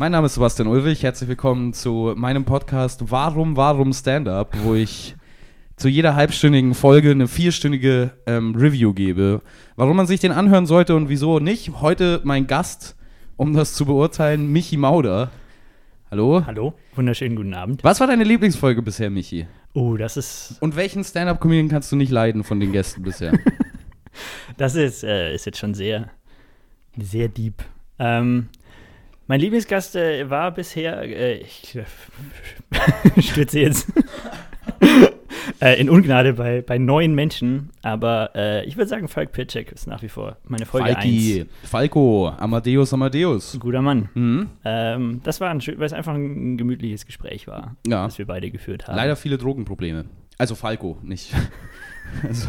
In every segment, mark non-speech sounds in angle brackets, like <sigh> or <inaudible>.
Mein Name ist Sebastian Ulrich. Herzlich willkommen zu meinem Podcast Warum, Warum Stand-Up, wo ich zu jeder halbstündigen Folge eine vierstündige ähm, Review gebe. Warum man sich den anhören sollte und wieso nicht. Heute mein Gast, um das zu beurteilen, Michi Mauder. Hallo? Hallo, wunderschönen guten Abend. Was war deine Lieblingsfolge bisher, Michi? Oh, das ist, Und welchen Stand-Up-Comedian kannst du nicht leiden von den Gästen bisher? <laughs> das ist, äh, ist jetzt schon sehr, sehr deep. Ähm, mein Lieblingsgast äh, war bisher, äh, ich äh, <laughs> stürze jetzt <laughs> äh, in Ungnade bei, bei neuen Menschen, aber äh, ich würde sagen, Falk Pitschek ist nach wie vor meine Folge 1. Falki, Falco, Amadeus, Amadeus. Guter Mann. Mhm. Ähm, das war ein, schön- weil es einfach ein gemütliches Gespräch war, Ja. das wir beide geführt haben. Leider viele Drogenprobleme. Also Falco, nicht. <laughs> Also,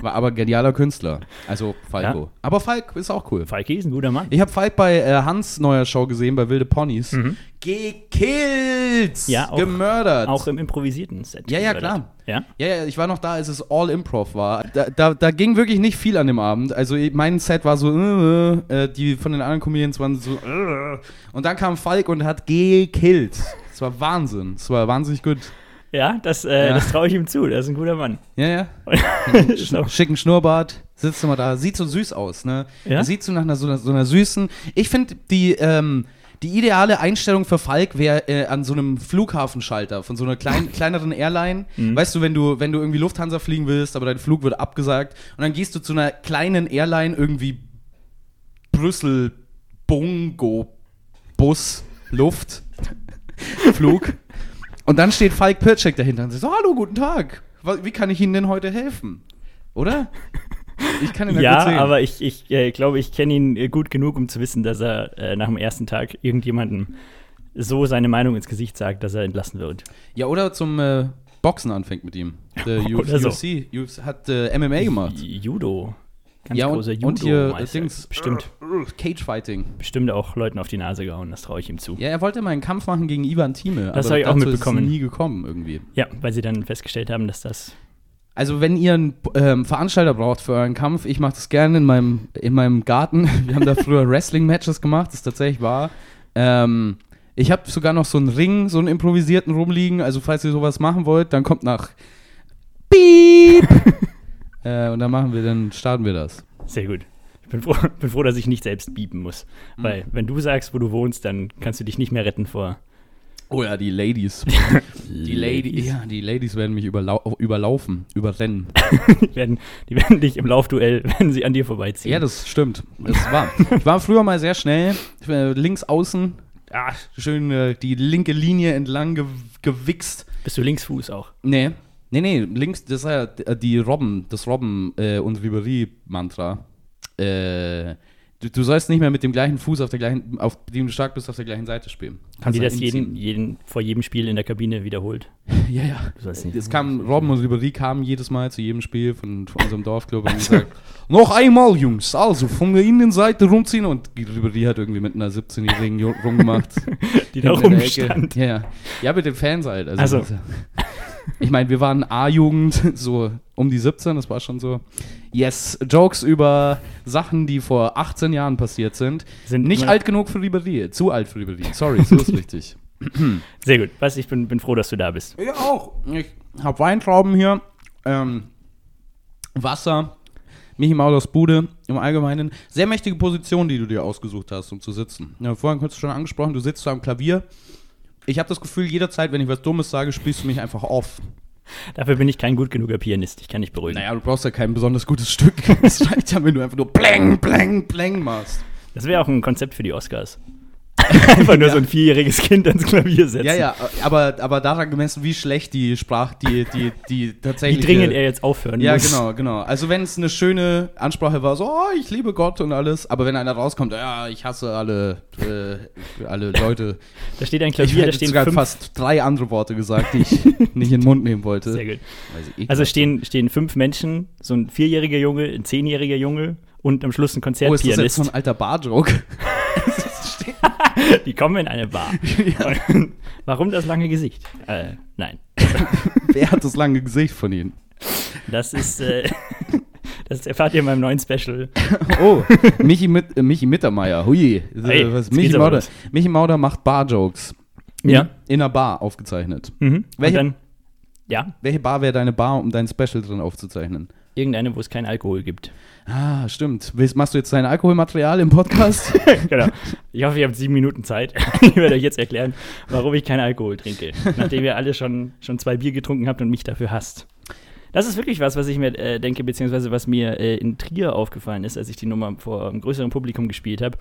war aber genialer Künstler. Also Falco. Ja. Aber Falk ist auch cool. Falki ist ein guter Mann. Ich habe Falk bei äh, Hans neuer Show gesehen, bei Wilde Ponys. Mhm. Gekillt! Ja, auch- Gemördert! Auch im improvisierten Set. Ja, ja, klar. Ja? ja, ja, ich war noch da, als es All Improv war. Da, da, da ging wirklich nicht viel an dem Abend. Also mein Set war so, äh, äh, die von den anderen Comedians waren so, äh, und dann kam Falk und hat gekillt. Es war Wahnsinn. Es war wahnsinnig gut. Ja, das, äh, Ja. das traue ich ihm zu. Das ist ein guter Mann. Ja, ja. <laughs> Schicken Schnurrbart, sitzt immer da, sieht so süß aus, ne? Ja? Sieht so nach einer, so, einer, so einer süßen. Ich finde, die, ähm, die ideale Einstellung für Falk wäre äh, an so einem Flughafenschalter von so einer klein, <laughs> kleineren Airline. Mhm. Weißt du, wenn du, wenn du irgendwie Lufthansa fliegen willst, aber dein Flug wird abgesagt und dann gehst du zu einer kleinen Airline irgendwie Brüssel Bongo Bus Luft <laughs> Flug und dann steht Falk Pirczek dahinter und sagt so, hallo, guten Tag. Wie kann ich Ihnen denn heute helfen? Oder? Ich kann ihn ja, gut Ja, sehen. aber ich, ich äh, glaube, ich kenne ihn äh, gut genug, um zu wissen, dass er äh, nach dem ersten Tag irgendjemandem so seine Meinung ins Gesicht sagt, dass er entlassen wird. Ja, oder zum äh, Boxen anfängt mit ihm. <laughs> Der U- Oder so. UFC, UFC hat äh, MMA gemacht. Judo. Ganz ja, großer und hier Judo-Meister. Dings. Bestimmt, Cagefighting. bestimmt auch Leuten auf die Nase gehauen, das traue ich ihm zu. Ja, er wollte mal einen Kampf machen gegen Ivan Thieme. Das aber hab ich auch mitbekommen. Ist nie gekommen irgendwie. Ja, weil sie dann festgestellt haben, dass das. Also wenn ihr einen ähm, Veranstalter braucht für euren Kampf, ich mache das gerne in meinem, in meinem Garten. <laughs> Wir haben da früher <laughs> Wrestling-Matches gemacht, das ist tatsächlich wahr. Ähm, ich habe sogar noch so einen Ring, so einen improvisierten rumliegen. Also falls ihr sowas machen wollt, dann kommt nach Piep. <laughs> äh, und dann machen wir, dann starten wir das. Sehr gut. Ich bin froh, <laughs> bin froh dass ich nicht selbst biepen muss. Mhm. Weil, wenn du sagst, wo du wohnst, dann kannst du dich nicht mehr retten vor. Oh ja, die Ladies. <laughs> Die Ladies. Ja, die Ladies werden mich überlau überlaufen, überrennen. Die <laughs> werden, die werden dich im Laufduell, wenn sie an dir vorbeiziehen. Ja, das stimmt. Das war. Ich war früher mal sehr schnell. Äh, links außen. Ah, schön äh, die linke Linie entlang ge gewichst. Bist du Linksfuß auch? Nee. Nee, nee, links, das ist ja äh, die Robben, das Robben- äh, und Ribery-Mantra. Äh, du, du sollst nicht mehr mit dem gleichen Fuß, auf, der gleichen, auf dem du stark bist, auf der gleichen Seite spielen. Haben die Kannst das jeden, jeden, vor jedem Spiel in der Kabine wiederholt? <laughs> Ja, ja. Du sollst nicht. Es kam, Robben und Ribery kamen jedes Mal zu jedem Spiel von, von unserem Dorfclub und <laughs> gesagt, noch einmal, Jungs, also von der Innenseite rumziehen und Ribery hat irgendwie mit einer 17-Jährigen Ju- rumgemacht. <laughs> die da rumstand. Ja, ja. Ja, mit den Fans halt. Also, Also. Ich meine, wir waren A-Jugend, <laughs> so um die 17, das war schon so. Yes, Jokes über Sachen, die vor 18 Jahren passiert sind. Sind Nicht alt genug für Ribery, zu alt für Ribery. Sorry, so ist richtig. <laughs> Sehr gut. Was, ich bin, bin froh, dass du da bist. Ich auch. Ich habe Weintrauben hier, ähm, Wasser, Michi Maulers Bude im Allgemeinen. Sehr mächtige Position, die du dir ausgesucht hast, um zu sitzen. Ja, vorhin kurz schon angesprochen, du sitzt da am Klavier. Ich habe das Gefühl, jederzeit, wenn ich was Dummes sage, spielst du mich einfach auf. Dafür bin ich kein gut genuger Pianist. Ich kann dich beruhigen. Naja, du brauchst ja kein besonders gutes Stück. <laughs> Es reicht ja, wenn du einfach nur Bläng, Bläng, Bläng machst. Das wäre auch ein Konzept für die Oscars. <laughs> Einfach nur Ja. so ein vierjähriges Kind ans Klavier setzen. Ja, ja, aber, aber daran gemessen, wie schlecht die Sprach, die, die, die Wie tatsächlich. dringend er jetzt aufhören Ja, muss. genau, genau. Also wenn es eine schöne Ansprache war, so, oh, ich liebe Gott und alles, aber wenn einer rauskommt, ja, ich hasse alle, äh, alle Leute. Da steht ein Ich Klavier, da hätte stehen sogar fünf. fast drei andere Worte gesagt, die ich <laughs> nicht in den Mund nehmen wollte. Sehr gut. Ich, Also stehen, stehen fünf Menschen, so ein vierjähriger Junge, ein zehnjähriger Junge und am Schluss ein oh, ist das jetzt Konzertpianist. so ein alter Bar-Joke? <laughs> <laughs> Die kommen in eine Bar. Warum das lange Gesicht? Äh, nein. <laughs> Wer hat das lange Gesicht von ihnen? Das ist, äh, <laughs> Das erfahrt ihr in meinem neuen Special. Oh, Michi, Mit, äh, Michi Mittermeier, hui. Hey, Was, jetzt Michi, Mauder. Michi Mauder macht Bar-Jokes. Ja. In einer Bar aufgezeichnet. Mhm. Welche- dann, ja, Welche Bar wäre deine Bar, um dein Special drin aufzuzeichnen? Irgendeine, wo es keinen Alkohol gibt. Ah, stimmt. Willst, machst du jetzt dein Alkoholmaterial im Podcast? <laughs> genau. Ich hoffe, ihr habt sieben Minuten Zeit. <laughs> ich werde euch jetzt erklären, warum ich keinen Alkohol trinke. Nachdem ihr alle schon, schon zwei Bier getrunken habt und mich dafür hasst. Das ist wirklich was, was ich mir äh, denke, beziehungsweise was mir äh, in Trier aufgefallen ist, als ich die Nummer vor einem größeren Publikum gespielt habe,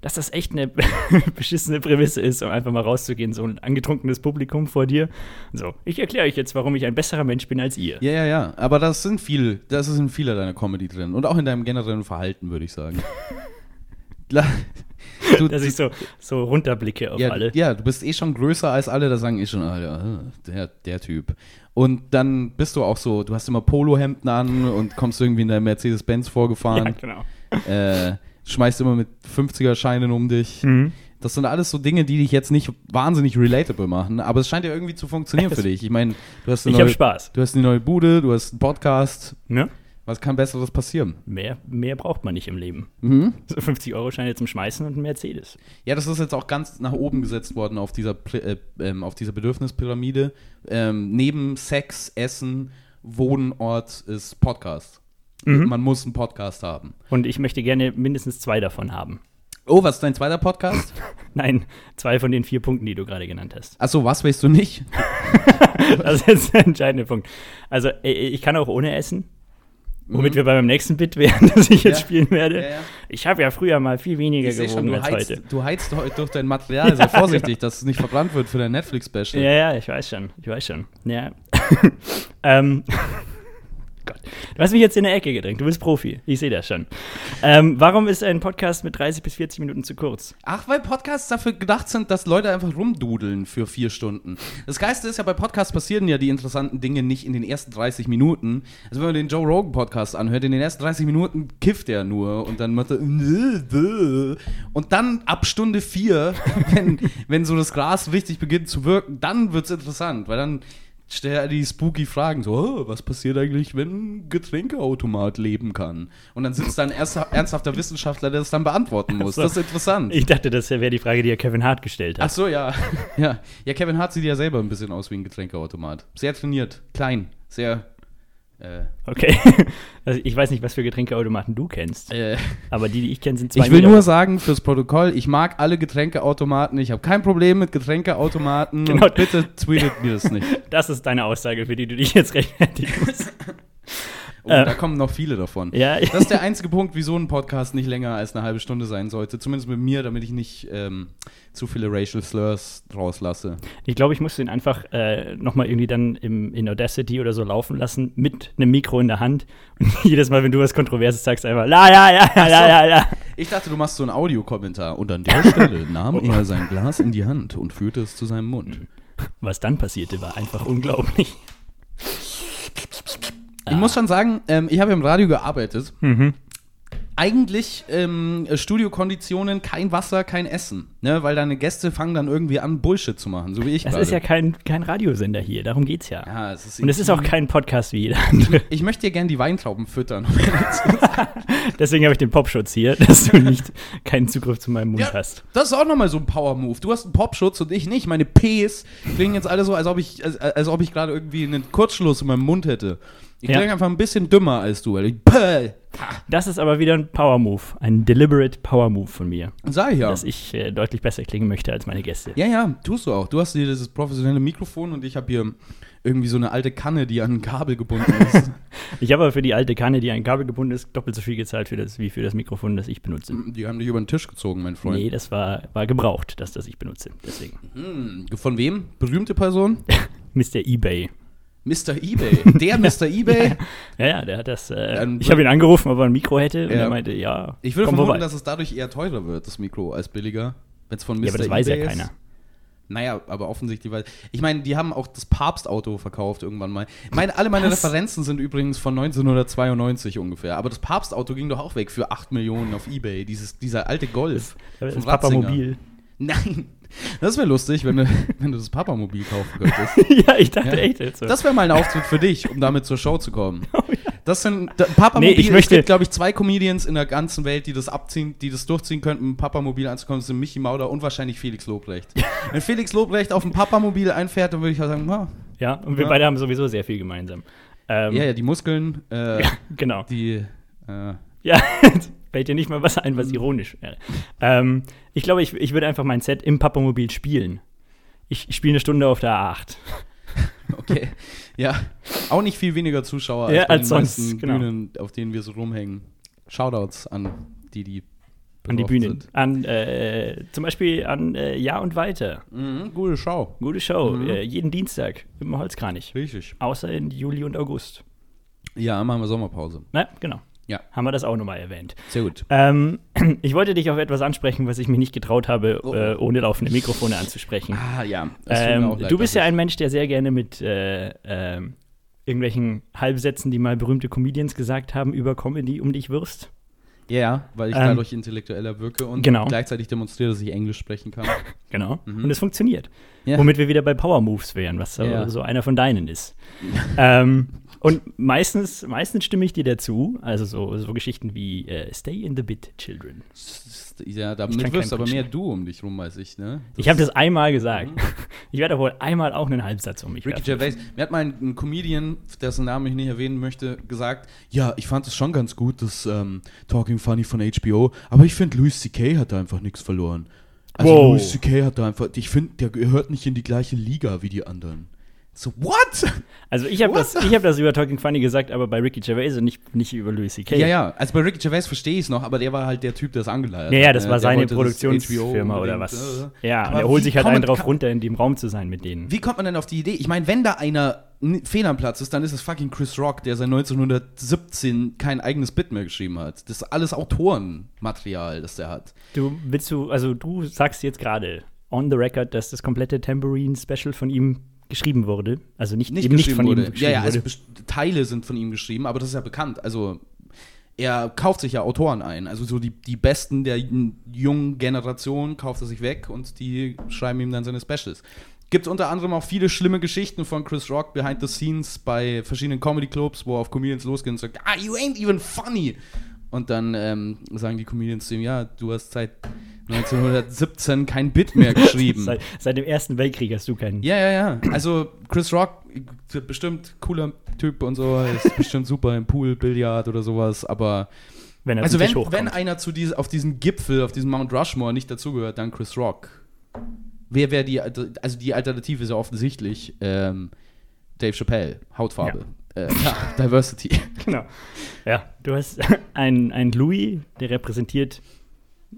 dass das echt eine <laughs> beschissene Prämisse ist, um einfach mal rauszugehen, so ein angetrunkenes Publikum vor dir. So, ich erkläre euch jetzt, warum ich ein besserer Mensch bin als ihr. ja, ja, ja. Aber das sind viel, das ist in vieler deiner Comedy drin. Und auch in deinem generellen Verhalten, würde ich sagen. <laughs> Du, Dass ich so, so runterblicke auf ja, alle. ja, du bist eh schon größer als alle, da sagen eh schon alle, ah, der, der Typ. Und dann bist du auch so, du hast immer Polohemden an und kommst irgendwie in der Mercedes-Benz Ja, vorgefahren, genau. äh, schmeißt immer mit 50er-Scheinen um dich. Mhm. Das sind alles so Dinge, die dich jetzt nicht wahnsinnig relatable machen, aber es scheint ja irgendwie zu funktionieren für dich. Ich meine, du hast eine Ich habe neue, Spaß. du hast eine neue Bude, du hast einen Podcast. Ne? Was kann Besseres passieren? Mehr, mehr braucht man nicht im Leben. Mhm. So 50-Euro-Scheine zum Schmeißen und ein Mercedes. Ja, das ist jetzt auch ganz nach oben gesetzt worden auf dieser, äh, ähm, auf dieser Bedürfnispyramide. Ähm, neben Sex, Essen, Wohnort ist Podcast. Mhm. Man muss einen Podcast haben. Und ich möchte gerne mindestens zwei davon haben. Oh, was ist dein zweiter Podcast? <laughs> Nein, zwei von den vier Punkten, die du gerade genannt hast. Achso, was willst du nicht? <laughs> Das ist jetzt der entscheidende Punkt. Also, äh, ich kann auch ohne essen. Womit Mhm. wir bei meinem nächsten Bit wären, <laughs> das ich jetzt Ja. spielen werde. Ja, ja. Ich habe ja früher mal viel weniger Ich schon, gewogen du als heizt, heute. du heizt heute durch dein Material. Sei vorsichtig, dass es nicht verbrannt wird für dein Netflix-Special. Ja, ja, ich weiß schon. Ich weiß schon. Ja. ähm. Gott. Du hast mich jetzt in eine Ecke gedrängt. Du bist Profi. Ich sehe das schon. Ähm, warum ist ein Podcast mit 30 bis 40 Minuten zu kurz? Ach, weil Podcasts dafür gedacht sind, dass Leute einfach rumdudeln für vier Stunden. Das Geiste ist ja, bei Podcasts passieren ja die interessanten Dinge nicht in den ersten 30 Minuten. Also wenn man den Joe Rogan Podcast anhört, in den ersten 30 Minuten kifft er nur und dann macht er und dann ab Stunde vier, <laughs> wenn, wenn so das Gras richtig beginnt zu wirken, dann wird's interessant, weil dann stellt er die spooky Fragen, so, oh, was passiert eigentlich, wenn ein Getränkeautomat leben kann? Und dann sitzt da ein ernsthafter Wissenschaftler, der das dann beantworten muss. so. Das ist interessant. Ich dachte, das wäre die Frage, die ja Kevin Hart gestellt Ach hat. so, ja. <laughs> ja. Ja, Kevin Hart sieht ja selber ein bisschen aus wie ein Getränkeautomat. Sehr trainiert, klein, sehr. Äh, Okay. <laughs> Also ich weiß nicht, was für Getränkeautomaten du kennst. äh, Aber die, die ich kenne, sind zwei ich will Meter nur sagen fürs Protokoll, ich mag alle Getränkeautomaten. Ich habe kein Problem mit Getränkeautomaten. Genau. Und bitte tweetet mir das nicht. <laughs> Das ist deine Aussage, für die du dich jetzt rechtfertigen musst. <laughs> Oh, Äh. da kommen noch viele davon. ja, Das ist der einzige Punkt, wieso ein Podcast nicht länger als eine halbe Stunde sein sollte. Zumindest mit mir, damit ich nicht ähm, zu viele Racial Slurs rauslasse. ich glaube, ich muss den einfach äh, nochmal irgendwie dann im, in Audacity oder so laufen lassen, mit einem Mikro in der Hand. <laughs> Und jedes Mal, wenn du was Kontroverses sagst, einfach, la, ja, ja, ja, ja, ja, ja. Ich dachte, du machst so einen Audiokommentar. Und an der Stelle <laughs> nahm er sein Glas in die Hand und führte es zu seinem Mund. Was dann passierte, war einfach unglaublich. Ich muss schon sagen, ähm, ich habe im Radio gearbeitet. Mhm. Eigentlich ähm, Studiokonditionen, kein Wasser, kein Essen. Ne? Weil deine Gäste fangen dann irgendwie an, Bullshit zu machen, so wie ich Das gerade. ist ja kein, kein Radiosender hier, darum geht's ja. ja, es ist Und es ist auch kein Podcast wie jeder andere. Ich möchte dir gerne die Weintrauben füttern. <laughs> <laughs> Deswegen habe ich den Popschutz hier, dass du nicht keinen Zugriff zu meinem Mund Ja. hast. Das ist auch nochmal so ein Power-Move. Du hast einen Popschutz und ich nicht. Meine Ps klingen jetzt alle so, als ob ich, als, als ob ich gerade irgendwie einen Kurzschluss in meinem Mund hätte. Ich Ja. klinge einfach ein bisschen dümmer als du, Das ist aber wieder ein Power-Move, ein deliberate Power-Move von mir, sag ich ja. dass ich äh, deutlich besser klingen möchte als meine Gäste. Ja, ja, tust du auch. Du hast hier dieses professionelle Mikrofon und ich habe hier irgendwie so eine alte Kanne, die an ein Kabel gebunden ist. <laughs> Ich habe aber für die alte Kanne, die an ein Kabel gebunden ist, doppelt so viel gezahlt für das, wie für das Mikrofon, das ich benutze. die haben dich über den Tisch gezogen, mein Freund. Nee, das war, war gebraucht, das, das ich benutze. Deswegen. Hm, von wem? Berühmte Person? <laughs> Mr. EBay. Mr. Ebay. <laughs> Der Mr. Ebay? Ja, ja, der hat das. Äh, ich habe ihn angerufen, ob er ein Mikro hätte. Und Ja. er meinte, ja. Ich würde vermuten, vorbei. dass es dadurch eher teurer wird, das Mikro, als billiger. Wenn es von Mr. Ja, aber das weiß ja eBay ist. keiner. Naja, aber offensichtlich weiß. Ich meine, die haben auch das Papstauto verkauft irgendwann mal. Meine, alle meine Was? Referenzen sind übrigens von 1992 ungefähr. Aber das Papstauto ging doch auch weg für 8 Millionen auf Ebay. Dieses, dieser alte Golf. Das ist Papamobil. Nein. Das wäre lustig, wenn du, <laughs> wenn du das Papamobil kaufen könntest. <laughs> ja, ich dachte Ja. echt jetzt so. Das wäre mal ein Auftritt für dich, um damit zur Show zu kommen. <laughs> Oh ja. Das sind da, Papamobil. Nee, ich möchte- es gibt, glaube ich, zwei Comedians in der ganzen Welt, die das abziehen, die das durchziehen könnten, Papamobil anzukommen. Das sind Michi Mauder und wahrscheinlich Felix Lobrecht. Wenn Felix Lobrecht auf dem Papamobil einfährt, dann würde ich auch sagen, ah, Ja, und wir Ja. beide haben sowieso sehr viel gemeinsam. Ähm, ja, ja, die Muskeln, äh, Genau. die, äh, Ja, fällt dir nicht mal was ein, was ironisch wäre. Ähm, ich glaube, ich, ich würde einfach mein Set im Papamobil spielen. Ich, ich spiele eine Stunde auf der A8. <laughs> okay. ja, auch nicht viel weniger Zuschauer Ja, als bei als den sonst, meisten genau. Bühnen, auf denen wir so rumhängen. Shoutouts an die, die An die betroffen Bühne. sind. An, äh, zum Beispiel an äh, Ja und Weiter. Mhm, gute Show. Gute Show. Mhm. Äh, jeden Dienstag im Holzkranich. Richtig. Außer in Juli und August. Ja, machen wir Sommerpause. Na, genau. Ja. Haben wir das auch nochmal erwähnt. Sehr gut. Ähm, <clears throat> ich wollte dich auf etwas ansprechen, was ich mich nicht getraut habe, Oh. äh, ohne laufende Mikrofone anzusprechen. Ah, ja. Ähm, leid, du bist ja ein Mensch, der sehr gerne mit äh, ähm, irgendwelchen Halbsätzen, die mal berühmte Comedians gesagt haben, über Comedy um dich wirst. Ja, ja, weil ich Ähm, dadurch intellektueller wirke und genau. gleichzeitig demonstriere, dass ich Englisch sprechen kann. <laughs> Genau. Mhm. Und es funktioniert. Ja. Womit wir wieder bei Power Moves wären, was so, Ja. so einer von deinen ist. <laughs> ähm, und meistens, meistens stimme ich dir dazu. Also so, so Geschichten wie äh, Stay in the Bit, Children. Ja, damit wirst aber mehr du um dich rum als ich, ne? Ich habe das einmal gesagt. <laughs> Ich werde wohl einmal auch einen Halbsatz um mich Ricky werfen. Gervais, mir hat mal ein, ein Comedian, dessen Namen ich nicht erwähnen möchte, gesagt, ja, ich fand es schon ganz gut, das ähm, Talking Funny von HBO, aber ich finde, Louis C.K. hat da einfach nichts verloren. Also Wow. Louis C.K. hat da einfach, ich finde, der gehört nicht in die gleiche Liga wie die anderen. So, what? Also ich habe das, ich hab das über Talking Funny gesagt, aber bei Ricky Gervais und nicht, nicht über Louis C.K. Ja, ja, also bei Ricky Gervais verstehe ich es noch, aber der war halt der Typ, der es angeleiert Ja, ja, hat, das ne? war seine Produktionsfirma oder was. äh. Ja, und Aber er holt sich halt einen drauf kann- runter, in dem Raum zu sein mit denen. Wie kommt man denn auf die Idee? Ich meine, wenn da einer fehl am Platz ist, dann ist es fucking Chris Rock, der seit 1917 kein eigenes Bit mehr geschrieben hat. Das ist alles Autorenmaterial, das der hat. Du willst du, also du sagst jetzt gerade on the record, dass das komplette Tambourine Special von ihm geschrieben wurde. Also nicht, Nicht eben nicht von wurde. ihm geschrieben ja, ja, also wurde. Teile sind von ihm geschrieben, aber das ist ja bekannt. Also er kauft sich ja Autoren ein. Also so die, die Besten der jungen Generation kauft er sich weg und die schreiben ihm dann seine Specials. Gibt unter anderem auch viele schlimme Geschichten von Chris Rock behind the scenes bei verschiedenen Comedy Clubs, wo er auf Comedians losgehen und sagt, ah, you ain't even funny. Und dann ähm, sagen die Comedians zu ihm, ja, du hast seit 1917 kein Bit mehr geschrieben. <laughs> Seit, seit dem Ersten Weltkrieg hast du keinen. Ja, ja, ja. Also Chris Rock, bestimmt cooler Typ und so, ist bestimmt super im Pool, Billard oder sowas, aber wenn er also wenn, wenn einer zu diese, auf diesen Gipfel, auf diesen Mount Rushmore nicht dazugehört, dann Chris Rock. Wer wäre die, also die Alternative ist ja offensichtlich ähm, Dave Chappelle, Hautfarbe. Äh, ja, Diversity. <laughs> Genau. Ja, du hast <laughs> einen, einen Louis, der repräsentiert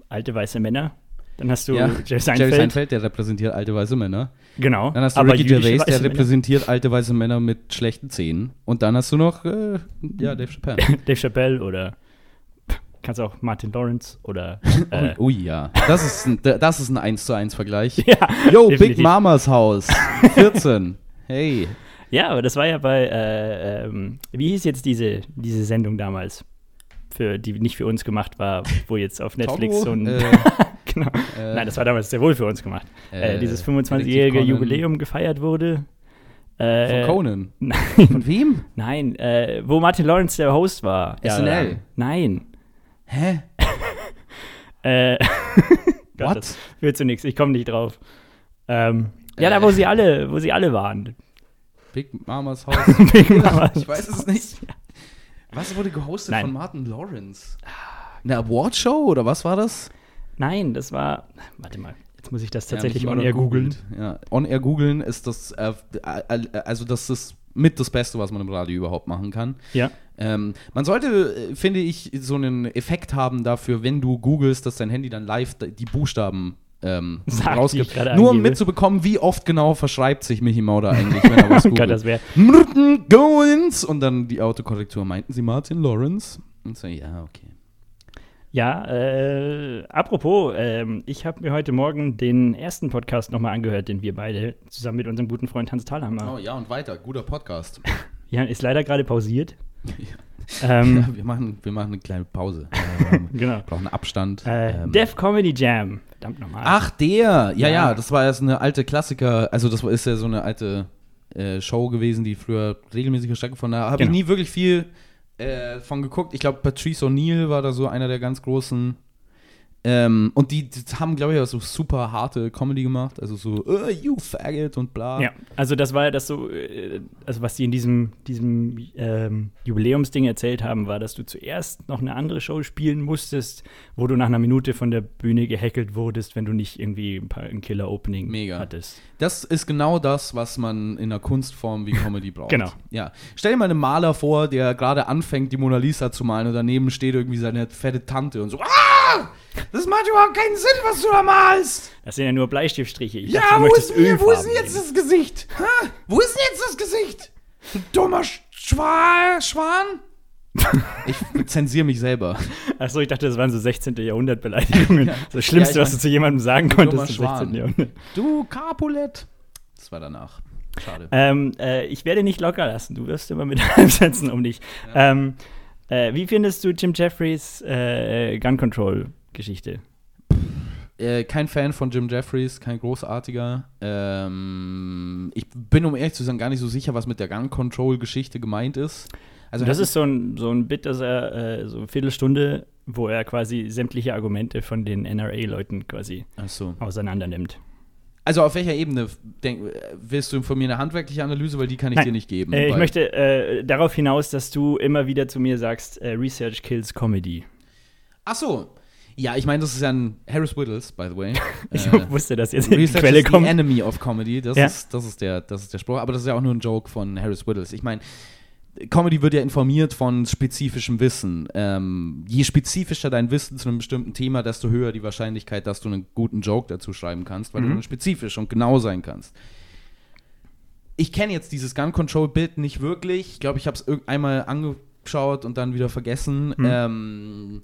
alte weiße Männer. Dann hast du ja. Jerry Seinfeld. Jerry Seinfeld, der repräsentiert alte weiße Männer. Genau. Dann hast du aber Ricky Gervais, der weiße Männer. repräsentiert alte weiße Männer mit schlechten Zähnen. Und dann hast du noch, äh, ja, Dave Chappelle. <laughs> Dave Chappelle oder <laughs> kannst auch Martin Lawrence oder <laughs> äh, Ui, ja. Das ist ein, das ist ein 1 zu 1 Vergleich. ja, Yo, Big definitiv. Mamas Haus. 14. Hey. Ja, aber das war ja bei, äh, ähm, wie hieß jetzt diese, diese Sendung damals? Für, die nicht für uns gemacht war, wo jetzt auf Netflix so ein. äh, <laughs> genau. äh, Nein, das war damals sehr wohl für uns gemacht. Äh, äh, dieses Detektiv 25-jährige Conan. Jubiläum gefeiert wurde. Äh, Von Conan. Nein, Von wem? nein, wo Martin Lawrence der Host war. SNL. Ja, nein. Hä? <laughs> Äh, <laughs> Gott, What? das führt zu nichts, ich komme nicht drauf. Ähm, ja, da wo sie alle, wo sie alle waren. Big Mamas Haus. Big Mamas. ich weiß es nicht. Was wurde gehostet Nein. von Martin Lawrence? Eine Awardshow oder was war das? Nein, das war. Warte mal, jetzt muss ich das tatsächlich Ja, on mich air auch noch googeln. Ja, on air googeln ist das, äh, äh, also das ist mit das Beste, was man im Radio überhaupt machen kann. Ja. Ähm, man sollte, äh, finde ich, so einen Effekt haben dafür, wenn du googelst, dass dein Handy dann live die Buchstaben ähm, <laughs> rausgibt. Nur um mitzubekommen, wie oft genau verschreibt sich Michi Mauder eigentlich, wenn er was <laughs> googelt. das wäre. Mrten Goins und dann die Autokorrektur. Meinten Sie Martin Lawrence? Und so, ja, okay. Ja, äh, apropos, ähm, ich habe mir heute Morgen den ersten Podcast nochmal angehört, den wir beide zusammen mit unserem guten Freund Hans Thalhammer. Oh ja, und weiter. Guter Podcast. <laughs> Ja, ist leider gerade pausiert. Ja, Ähm, wir, machen, wir machen eine kleine Pause. <laughs> Äh, wir genau. brauchen Abstand. Äh, Ähm, Def Comedy Jam. Verdammt nochmal. Ach, der! Ja, ja, Ja. das war erst eine alte Klassiker. Also, das ist ja so eine alte äh, Show gewesen, die früher regelmäßig stattgefunden hat. Habe Genau. ich nie wirklich viel äh, von geguckt. Ich glaube, Patrice O'Neill war da so einer der ganz großen. Ähm, und die, die haben, glaube ich, auch so super harte Comedy gemacht. Also so, uh, you faggot und bla. Ja, also das war ja das so, äh, also was sie in diesem, diesem ähm, Jubiläumsding erzählt haben, war, dass du zuerst noch eine andere Show spielen musstest, wo du nach einer Minute von der Bühne gehackelt wurdest, wenn du nicht irgendwie ein, paar, ein Killer-Opening hattest. Das ist genau das, was man in einer Kunstform wie Comedy braucht. <laughs> Genau. Ja. Stell dir mal einen Maler vor, der gerade anfängt, die Mona Lisa zu malen und daneben steht irgendwie seine fette Tante und so, ah! Das macht überhaupt keinen Sinn, was du da malst! Das sind ja nur Bleistiftstriche. Ich ja, dachte, wo ist, wo ist denn jetzt das Gesicht? Ha? Wo ist denn jetzt das Gesicht? Du dummer Sch- Schwa Schwan? ich zensiere mich selber. Achso, ich dachte, das waren so 16. Jahrhundert-Beleidigungen. Das <laughs> Schlimmste, Ja, ich was du zu jemandem sagen konntest im 16. Schwan. Jahrhundert. Du Capulet. Das war danach. Schade. Ähm, äh, ich werde nicht locker lassen. Du wirst immer mit <laughs> Halbsätzen um dich. Ähm, äh, wie findest du Jim Jeffries äh, Gun Control Geschichte? Äh, kein Fan von Jim Jeffries, kein großartiger. Ähm, ich bin, um ehrlich zu sein, gar nicht so sicher, was mit der Gun Control Geschichte gemeint ist. Also das ist so ein, so ein Bit, dass er äh, so eine Viertelstunde, wo er quasi sämtliche Argumente von den NRA-Leuten quasi so. auseinander nimmt. Also auf welcher Ebene denk, willst du von mir eine handwerkliche Analyse, weil die kann ich Nein. dir nicht geben. Äh, ich möchte äh, darauf hinaus, dass du immer wieder zu mir sagst, äh, Research kills Comedy. Ach so. Ja, ich meine, das ist ja ein Harris Whittles, by the way. <laughs> Ich Äh, wusste, dass jetzt in die Research Quelle is the kommt. enemy of comedy. Das, Ja. ist, das, ist der, das ist der Spruch. Aber das ist ja auch nur ein Joke von Harris Whittles. Ich meine, Comedy wird ja informiert von spezifischem Wissen. Ähm, je spezifischer dein Wissen zu einem bestimmten Thema, desto höher die Wahrscheinlichkeit, dass du einen guten Joke dazu schreiben kannst, weil Mhm. du dann spezifisch und genau sein kannst. Ich kenne jetzt dieses Gun Control Bild nicht wirklich. Ich glaube, ich habe es einmal angeschaut und dann wieder vergessen. Mhm. Ähm,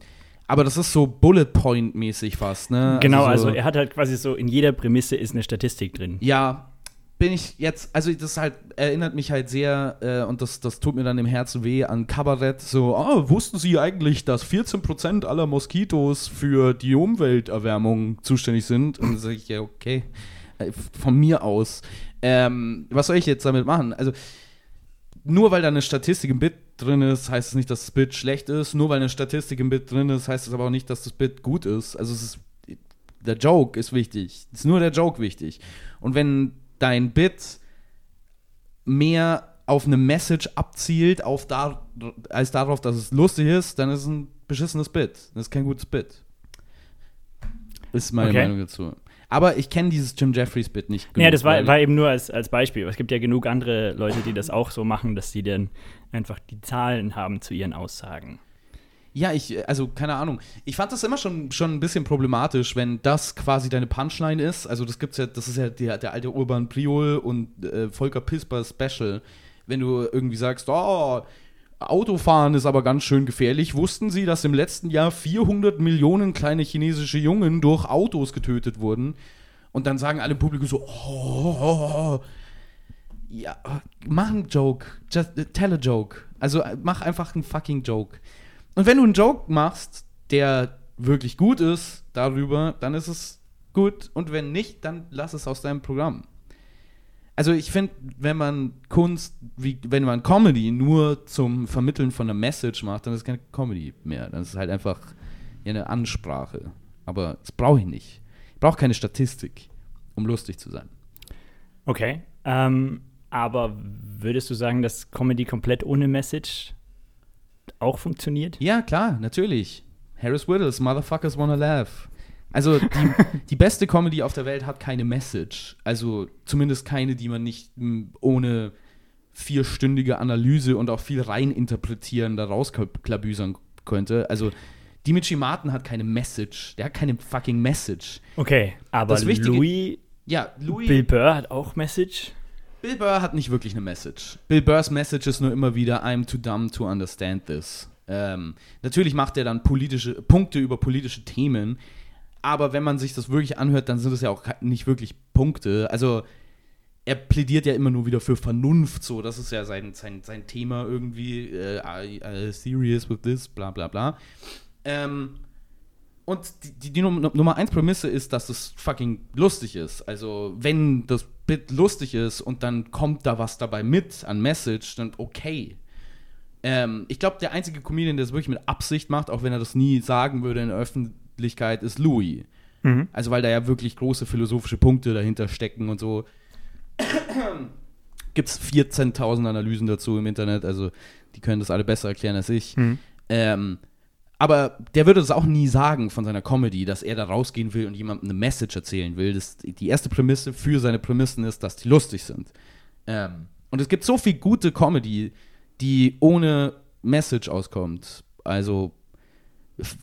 aber das ist so Bullet Point mäßig fast, ne? Genau, so- also er hat halt quasi so, in jeder Prämisse ist eine Statistik drin. ja, bin ich jetzt, also das halt erinnert mich halt sehr, äh, und das, das tut mir dann im Herzen weh, an Kabarett. So, oh, wussten Sie eigentlich, dass 14% aller Moskitos für die Umwelterwärmung zuständig sind? Und dann sage ich, ja, okay, äh, von mir aus. Ähm, was soll ich jetzt damit machen? Also, nur weil da eine Statistik im Bit drin ist, heißt es nicht, dass das Bit schlecht ist. Nur weil eine Statistik im Bit drin ist, heißt es aber auch nicht, dass das Bit gut ist. Also es ist der Joke ist wichtig. Es ist nur der Joke wichtig. Und wenn dein Bit mehr auf eine Message abzielt, auf da, als darauf, dass es lustig ist, dann ist es ein beschissenes Bit. Das ist kein gutes Bit. Ist meine Okay. Meinung dazu. Aber ich kenne dieses Jim Jeffries Bit nicht Ja, das war, war eben nur als, als Beispiel. Es gibt ja genug andere Leute, die das auch so machen, dass sie dann einfach die Zahlen haben zu ihren Aussagen. Ja, ich, also keine Ahnung. Ich fand das immer schon, schon ein bisschen problematisch, wenn das quasi deine Punchline ist. Also das gibt's ja, das ist ja der, der alte Urban Priol und äh, Volker Pisper Special. Wenn du irgendwie sagst, oh, Autofahren ist aber ganz schön gefährlich. Wussten Sie, dass im letzten Jahr 400 Millionen kleine chinesische Jungen durch Autos getötet wurden? Und dann sagen alle im Publikum so, oh, oh, oh. ja, mach einen Joke. Just äh, tell a joke. Also äh, mach einfach einen fucking Joke. Und wenn du einen Joke machst, der wirklich gut ist darüber, dann ist es gut. Und wenn nicht, dann lass es aus deinem Programm. Also ich finde, wenn man Kunst, wie, wenn man Comedy nur zum Vermitteln von einer Message macht, dann ist es keine Comedy mehr. Dann ist es halt einfach eine Ansprache. Aber das brauche ich nicht. Ich brauche keine Statistik, um lustig zu sein. Okay. Ähm, aber würdest du sagen, dass Comedy komplett ohne Message auch funktioniert? Ja, klar, natürlich. Harris Whittles, Motherfuckers Wanna Laugh. Also die, die beste Comedy auf der Welt hat keine Message. Also zumindest keine, die man nicht m, ohne vierstündige Analyse und auch viel reininterpretieren da rausklabüsern könnte. Also Dimitri Martin hat keine Message. Der hat keine fucking Message. Okay, aber Das Wichtige- Louis, Ja, Louis Bill Burr hat auch Message. Bill Burr hat nicht wirklich eine Message. Bill Burrs Message ist nur immer wieder, I'm too dumb to understand this. Ähm, natürlich macht er dann politische Punkte über politische Themen, aber wenn man sich das wirklich anhört, dann sind es ja auch nicht wirklich Punkte. Also er plädiert ja immer nur wieder für Vernunft, so, das ist ja sein, sein, sein Thema irgendwie, äh, serious with this, bla bla bla. Ähm, und die, die, die Num- Nummer 1 Prämisse ist, dass es fucking lustig ist. Also, wenn das Bit lustig ist und dann kommt da was dabei mit an Message, dann okay. Ähm, ich glaube, der einzige Comedian, der es wirklich mit Absicht macht, auch wenn er das nie sagen würde in der Öffentlichkeit, ist Louis. Mhm. Also weil da ja wirklich große philosophische Punkte dahinter stecken und so. Gibt es 14.000 Analysen dazu im Internet, also die können das alle besser erklären als ich. Mhm. Ähm, aber der würde das auch nie sagen von seiner Comedy, dass er da rausgehen will und jemandem eine Message erzählen will. Das, die erste Prämisse für seine Prämissen ist, dass die lustig sind. Ähm, und es gibt so viel gute Comedy, die ohne Message auskommt. Also,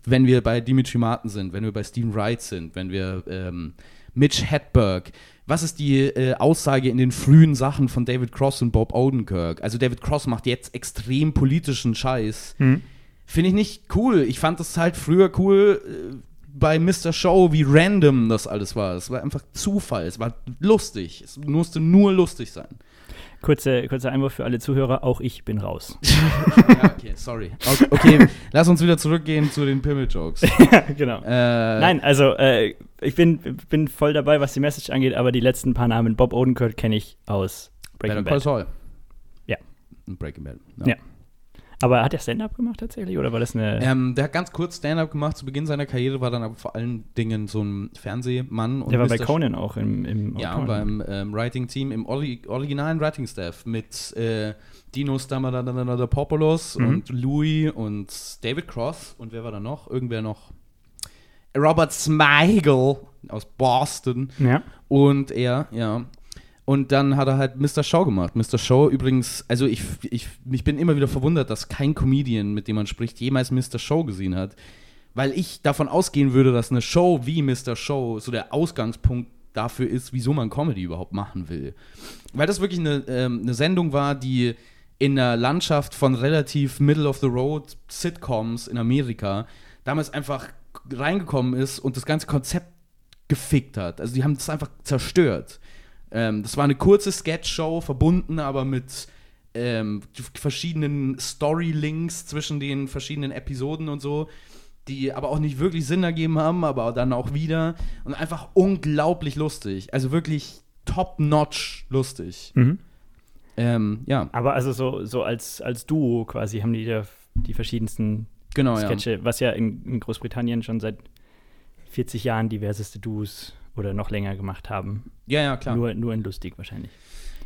wenn wir bei Dimitri Martin sind, wenn wir bei Stephen Wright sind, wenn wir ähm, Mitch Hedberg, was ist die äh, Aussage in den frühen Sachen von David Cross und Bob Odenkirk? Also David Cross macht jetzt extrem politischen Scheiß. Mhm. Finde ich nicht cool. Ich fand das halt früher cool äh, bei Mr. Show, wie random das alles war. Es war einfach Zufall. Es war lustig. Es musste nur lustig sein. Kurze, kurzer Einwurf für alle Zuhörer, auch ich bin raus. <laughs> ja, okay, sorry. Okay, <laughs> okay, lass uns wieder zurückgehen zu den Pimmel-Jokes. <laughs> genau. Äh, Nein, also äh, ich bin, bin voll dabei, was die Message angeht, aber die letzten paar Namen, Bob Odenkirk kenne ich aus Better Breaking Call Bad. Saul. Ja. Breaking Bad. Ja. Aber hat er Stand-up gemacht tatsächlich oder war das eine. Ähm, der hat ganz kurz Stand-up gemacht zu Beginn seiner Karriere, war dann aber vor allen Dingen so ein Fernsehmann. Der war bei Mr. Conan auch im, im Ja, Autoren- beim ähm, Writing-Team, im Ori originalen Writing-Staff mit äh, Dino Stamadopoulos Mhm. und Louis und David Cross und wer war da noch? Irgendwer noch? Robert Smigel aus Boston Ja. und er, ja. Und dann hat er halt Mr. Show gemacht. Mr. Show übrigens, also ich, ich, ich bin immer wieder verwundert, dass kein Comedian, mit dem man spricht, jemals Mr. Show gesehen hat. Weil ich davon ausgehen würde, dass eine Show wie Mr. Show so der Ausgangspunkt dafür ist, wieso man Comedy überhaupt machen will. Weil das wirklich eine, ähm, eine Sendung war, die in einer Landschaft von relativ Middle-of-the-Road Sitcoms in Amerika damals einfach reingekommen ist und das ganze Konzept gefickt hat. Also die haben das einfach zerstört. Ähm, das war eine kurze Sketch-Show, verbunden aber mit ähm, verschiedenen Story-Links zwischen den verschiedenen Episoden und so, die aber auch nicht wirklich Sinn ergeben haben, aber dann auch wieder. Und einfach unglaublich lustig. Also wirklich top-notch lustig. Mhm. Ähm, ja, Aber also so, so als, als Duo quasi haben die da die verschiedensten genau, ja. Sketche, was ja in, in Großbritannien schon seit 40 Jahren diverseste Duos oder noch länger gemacht haben. Ja, ja, klar. Nur, nur in lustig wahrscheinlich.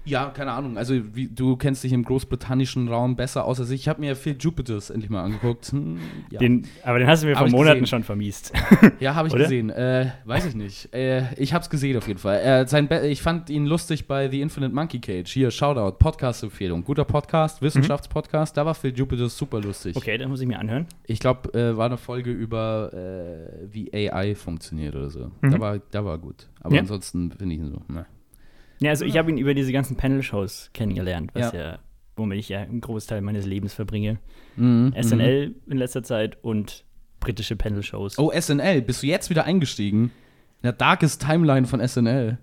Ja, keine Ahnung. Also wie, du kennst dich im großbritannischen Raum besser aus als ich. Ich habe mir Phil Jupiters endlich mal angeguckt. Hm, ja, Den, aber den hast du mir Hab vor Monaten gesehen. schon vermiest. <laughs> ja habe ich oder? gesehen. Äh, weiß ich nicht. Äh, ich habe es gesehen auf jeden Fall. Äh, sein Be ich fand ihn lustig bei The Infinite Monkey Cage. Hier, Shoutout, Podcast-Empfehlung. Guter Podcast, Wissenschaftspodcast. Da war Phil Jupiters super lustig. Okay, dann muss ich mir anhören. Ich glaube, äh, war eine Folge über, äh, wie AI funktioniert oder so. Mhm. Da, war, da war gut. Aber Ja. ansonsten finde ich ihn so. Ne. Ja, also ich habe ihn über diese ganzen Panel-Shows kennengelernt, was Ja. ja. womit ich ja einen Großteil meines Lebens verbringe. Mhm, SNL in letzter Zeit und britische Panel-Shows. Oh, SNL. Bist du jetzt wieder eingestiegen? In der Darkest Timeline von SNL.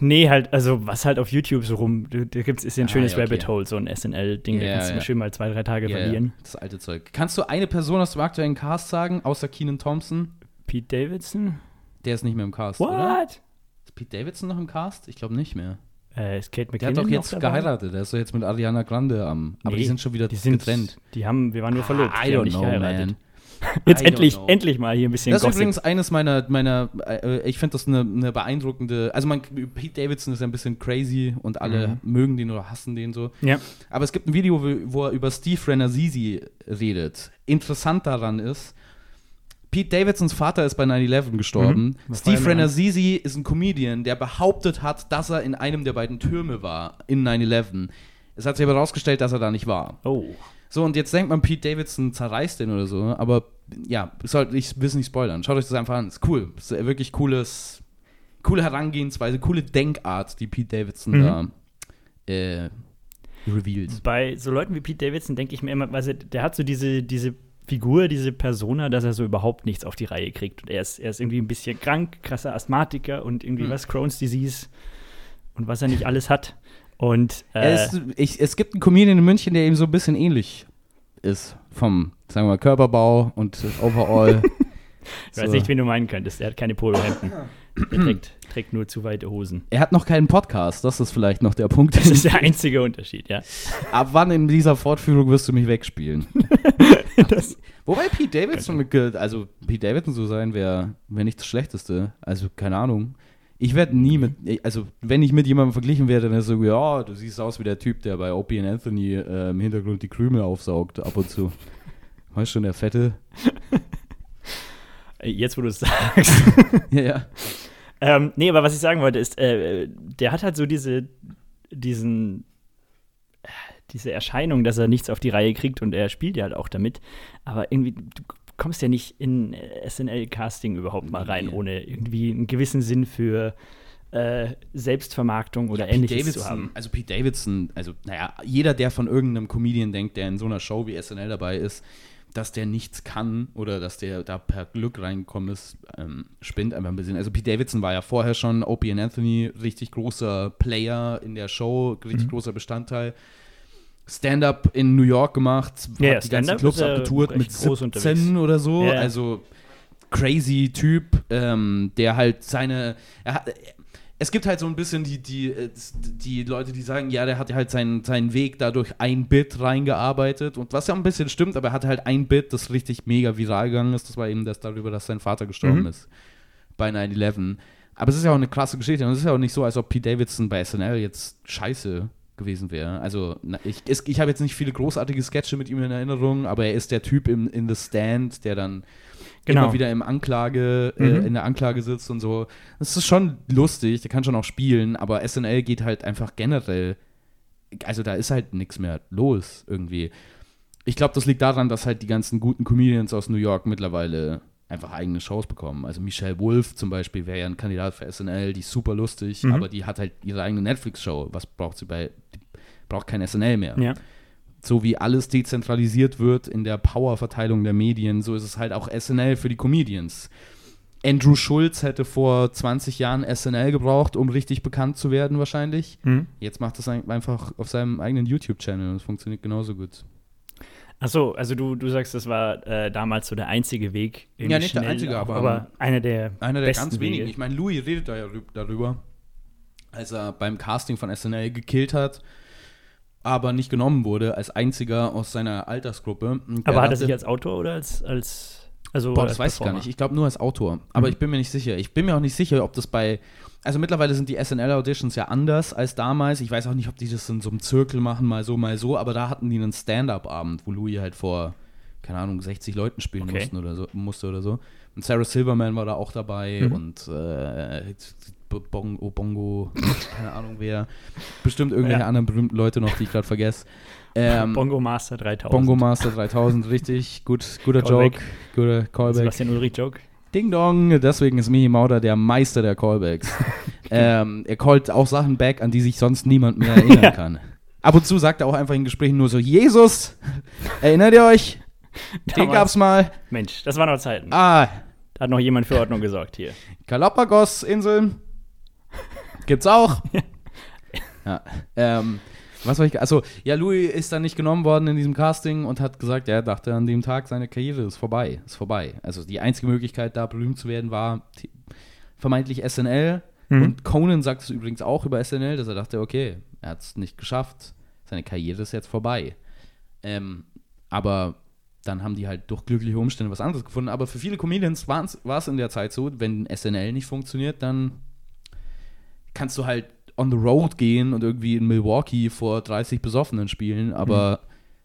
Nee, halt, also was halt auf YouTube so rum, da da gibt's, ist ja ein Ah, schönes ja, okay. Rabbit Hole, so ein SNL-Ding, da Ja, kannst du schön mal zwei, drei Tage Ja, verlieren. Das alte Zeug. Kannst du eine Person aus dem aktuellen Cast sagen, außer Keenan Thompson? Pete Davidson? Der ist nicht mehr im Cast, oder? Ist Pete Davidson noch im Cast? Ich glaube nicht mehr. Äh, ist Kate Der McKinnon hat doch jetzt geheiratet. Der ist doch jetzt mit Ariana Grande am. Aber die Nee, sind schon wieder Die sind getrennt. Die haben, wir waren nur verlobt, Ah, die I don't know, man. <laughs> Jetzt I endlich, endlich mal hier ein bisschen Das ist Gossip. übrigens eines meiner, meiner äh, ich finde das eine, eine beeindruckende, also man, Pete Davidson ist ja ein bisschen crazy und alle Mhm. mögen den oder hassen den so. ja. Aber es gibt ein Video, wo, wo er über Steve Renazizi redet. Interessant daran ist, Pete Davidsons Vater ist bei 9-11 gestorben. Mhm. Steve? Renazizi ist ein Comedian, der behauptet hat, dass er in einem der beiden Türme war, in 9-11. Es hat sich aber herausgestellt, dass er da nicht war. Oh. So, und jetzt denkt man, Pete Davidson zerreißt den oder so, aber ja, soll, ich will es nicht spoilern. Schaut euch das einfach an. Ist cool. Ist wirklich cooles, coole Herangehensweise, coole Denkart, die Pete Davidson Mhm. da äh, revealed. Bei so Leuten wie Pete Davidson denke ich mir immer, weil der hat so diese, diese Figur, diese Persona, dass er so überhaupt nichts auf die Reihe kriegt. Und er ist, er ist irgendwie ein bisschen krank, krasser Asthmatiker und irgendwie Hm. was, Crohn's Disease und was er nicht alles hat. Und äh, ist, ich, es gibt einen Comedian in München, der ihm so ein bisschen ähnlich ist. Vom, sagen wir mal, Körperbau und Overall. <laughs> Ich weiß nicht, wen du meinen könntest. Er hat keine Polohemden. Er trägt, trägt nur zu weite Hosen. Er hat noch keinen Podcast, das ist vielleicht noch der Punkt. Das ist der einzige Unterschied, ja. Ab wann in dieser Fortführung wirst du mich wegspielen? <laughs> Wobei Pete Davidson, also Pete Davidson so sein, wäre wär nicht das Schlechteste. Also, keine Ahnung. Ich werde nie mit, also wenn ich mit jemandem verglichen werde, dann ist so, ja, du siehst aus wie der Typ, der bei Opie und Anthony äh, im Hintergrund die Krümel aufsaugt, ab und zu. Weißt schon, der Fette? Jetzt, wo du es <laughs> sagst. Ja, ja. ähm, nee, aber was ich sagen wollte, ist, äh, der hat halt so diese, diesen, äh, diese Erscheinung, dass er nichts auf die Reihe kriegt und er spielt ja halt auch damit. Aber irgendwie, du kommst ja nicht in äh, SNL-Casting überhaupt mal rein, Nee. ohne irgendwie einen gewissen Sinn für äh, Selbstvermarktung oder Pete ähnliches Davidson, zu haben. also Pete Davidson, also naja, jeder, der von irgendeinem Comedian denkt, der in so einer Show wie SNL dabei ist, dass der nichts kann oder dass der da per Glück reingekommen ist, ähm, spinnt einfach ein bisschen. Also Pete Davidson war ja vorher schon Opie and Anthony, richtig großer Player in der Show, richtig großer Bestandteil. Stand-up in New York gemacht, Ja, hat die ganzen Clubs ist abgetourt mit groß 17 unterwegs. oder so. Ja. Also crazy Typ, ähm, der halt seine. Er hat, es gibt halt so ein bisschen die, die, äh, die Leute, die sagen, ja, der hat halt seinen, seinen Weg dadurch ein Bit reingearbeitet und was ja ein bisschen stimmt, aber er hatte halt ein Bit, das richtig mega viral gegangen ist. Das war eben das darüber, dass sein Vater gestorben Mhm. ist bei 9-11. Aber es ist ja auch eine krasse Geschichte und es ist ja auch nicht so, als ob Pete Davidson bei SNL jetzt scheiße gewesen wäre. Also ich, ich habe jetzt nicht viele großartige Sketche mit ihm in Erinnerung, aber er ist der Typ im, in The Stand, der dann Genau. immer wieder im Anklage, Mhm. äh, in der Anklage sitzt und so. Das ist schon lustig, der kann schon auch spielen, aber SNL geht halt einfach generell, also da ist halt nichts mehr los irgendwie. Ich glaube, das liegt daran, dass halt die ganzen guten Comedians aus New York mittlerweile einfach eigene Shows bekommen. Also Michelle Wolf zum Beispiel wäre ja ein Kandidat für SNL, die ist super lustig, Mhm. aber die hat halt ihre eigene Netflix-Show. Was braucht sie bei, braucht kein SNL mehr Ja. So wie alles dezentralisiert wird in der Powerverteilung der Medien, so ist es halt auch SNL für die Comedians. Andrew Schulz hätte vor 20 Jahren SNL gebraucht, um richtig bekannt zu werden, wahrscheinlich. Mhm. Jetzt macht es ein- einfach auf seinem eigenen YouTube-Channel und es funktioniert genauso gut. Achso, also du, du sagst, das war äh, damals so der einzige Weg. Ja, nicht der schnell einzige, auch, aber- aber einer der Einer der besten ganz wenigen. Wege. Ich meine, Louis redet da ja rü- darüber, als er beim Casting von SNL gekillt hat, aber nicht genommen wurde, als einziger aus seiner Altersgruppe. Und Aber hat er sich als Autor oder als, als also Boah, das weiß ich gar nicht. Ich glaube nur als Autor. Aber Mhm. ich bin mir nicht sicher. Ich bin mir auch nicht sicher, ob das bei. Also mittlerweile sind die SNL-Auditions ja anders als damals. Ich weiß auch nicht, ob die das in so einem Zirkel machen, mal so, mal so. Aber da hatten die einen Stand-up-Abend, wo Louis halt vor, keine Ahnung, 60 Leuten spielen Okay. mussten oder so, musste oder so. Und Sarah Silverman war da auch dabei Mhm. und äh, B- Bongo, Bongo, keine Ahnung wer. Bestimmt irgendwelche Ja. anderen berühmten Leute noch, die ich gerade vergesse. Ähm, Bongo Master 3000. Bongo Master 3000, richtig. Gut, guter Callback. Joke. Guter Callback. Sebastian Ulrich Joke. Ding Dong, deswegen ist Mihi Mauder der Meister der Callbacks. <laughs> ähm, er callt auch Sachen back, an die sich sonst niemand mehr erinnern Ja. kann. Ab und zu sagt er auch einfach in Gesprächen nur so: Jesus, erinnert ihr euch? Den gab's mal. Mensch, das waren noch Zeiten. Ah, Da hat noch jemand für Ordnung gesorgt hier. Galapagos-Inseln. Gibt's auch. <laughs> ja. Ähm, was soll ich. Also, ja, Louis ist dann nicht genommen worden in diesem Casting und hat gesagt, er dachte an dem Tag, seine Karriere ist vorbei. Ist vorbei. Also, die einzige Möglichkeit, da berühmt zu werden, war vermeintlich SNL. Mhm. Und Conan sagt es übrigens auch über SNL, dass er dachte, okay, er hat es nicht geschafft. Seine Karriere ist jetzt vorbei. Ähm, aber dann haben die halt durch glückliche Umstände was anderes gefunden. Aber für viele Comedians war es in der Zeit so, wenn SNL nicht funktioniert, dann kannst du halt on the road gehen und irgendwie in Milwaukee vor 30 Besoffenen spielen, aber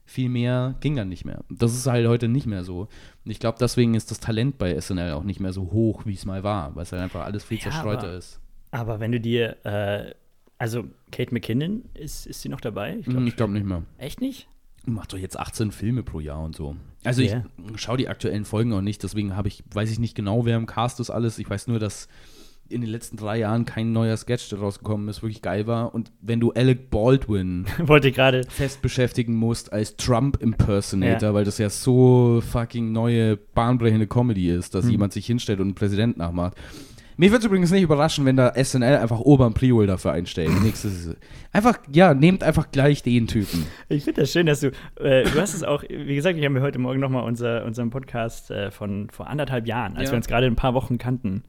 viel mehr ging dann nicht mehr. Das ist halt heute nicht mehr so. Und ich glaube, deswegen ist das Talent bei SNL auch nicht mehr so hoch, wie es mal war, weil es halt einfach alles viel Ja, zerstreuter aber- ist. Aber wenn du dir, äh, also Kate McKinnon, ist, ist sie noch dabei? Ich glaube glaub nicht mehr. Echt nicht? Macht doch jetzt 18 Filme pro Jahr und so. Also Ja. ich schaue die aktuellen Folgen auch nicht, deswegen habe ich, weiß ich nicht genau, wer im Cast ist alles. Ich weiß nur, dass in den letzten drei Jahren kein neuer Sketch der rausgekommen ist, wirklich geil war. Und wenn du Alec Baldwin <laughs> Wollte gerade. fest beschäftigen musst als Trump-Impersonator, Ja. weil das ja so fucking neue, bahnbrechende Comedy ist, dass Mhm. jemand sich hinstellt und einen Präsident nachmacht. Mich würde es übrigens nicht überraschen, wenn da SNL einfach Urban Priol dafür einstellt. Nächstes. Einfach, ja, nehmt einfach gleich den Typen. Ich finde das schön, dass du, äh, du hast es auch, wie gesagt, ich habe mir heute Morgen nochmal unser, unseren Podcast äh, von vor anderthalb Jahren, als Ja. wir uns gerade ein paar Wochen kannten,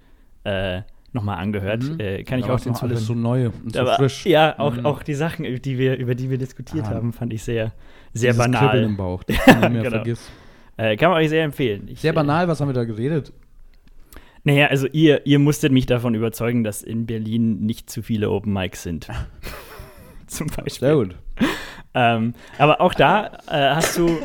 äh, nochmal angehört. Mhm. Äh, kann ich auch den alles so neu und so Aber, frisch. Ja, auch, Mhm. auch die Sachen, die wir, über die wir diskutiert Ah. haben, fand ich sehr, sehr Dieses Kribbeln banal. im Bauch, das <laughs> man nicht mehr genau. vergisst. Äh, kann man euch sehr empfehlen. Ich, Sehr äh, banal, was haben wir da geredet? Naja, also ihr, ihr musstet mich davon überzeugen, dass in Berlin nicht zu viele Open Mics sind. <laughs> <laughs> Zum Beispiel. Sehr gut. Ähm, aber auch da äh, hast, du,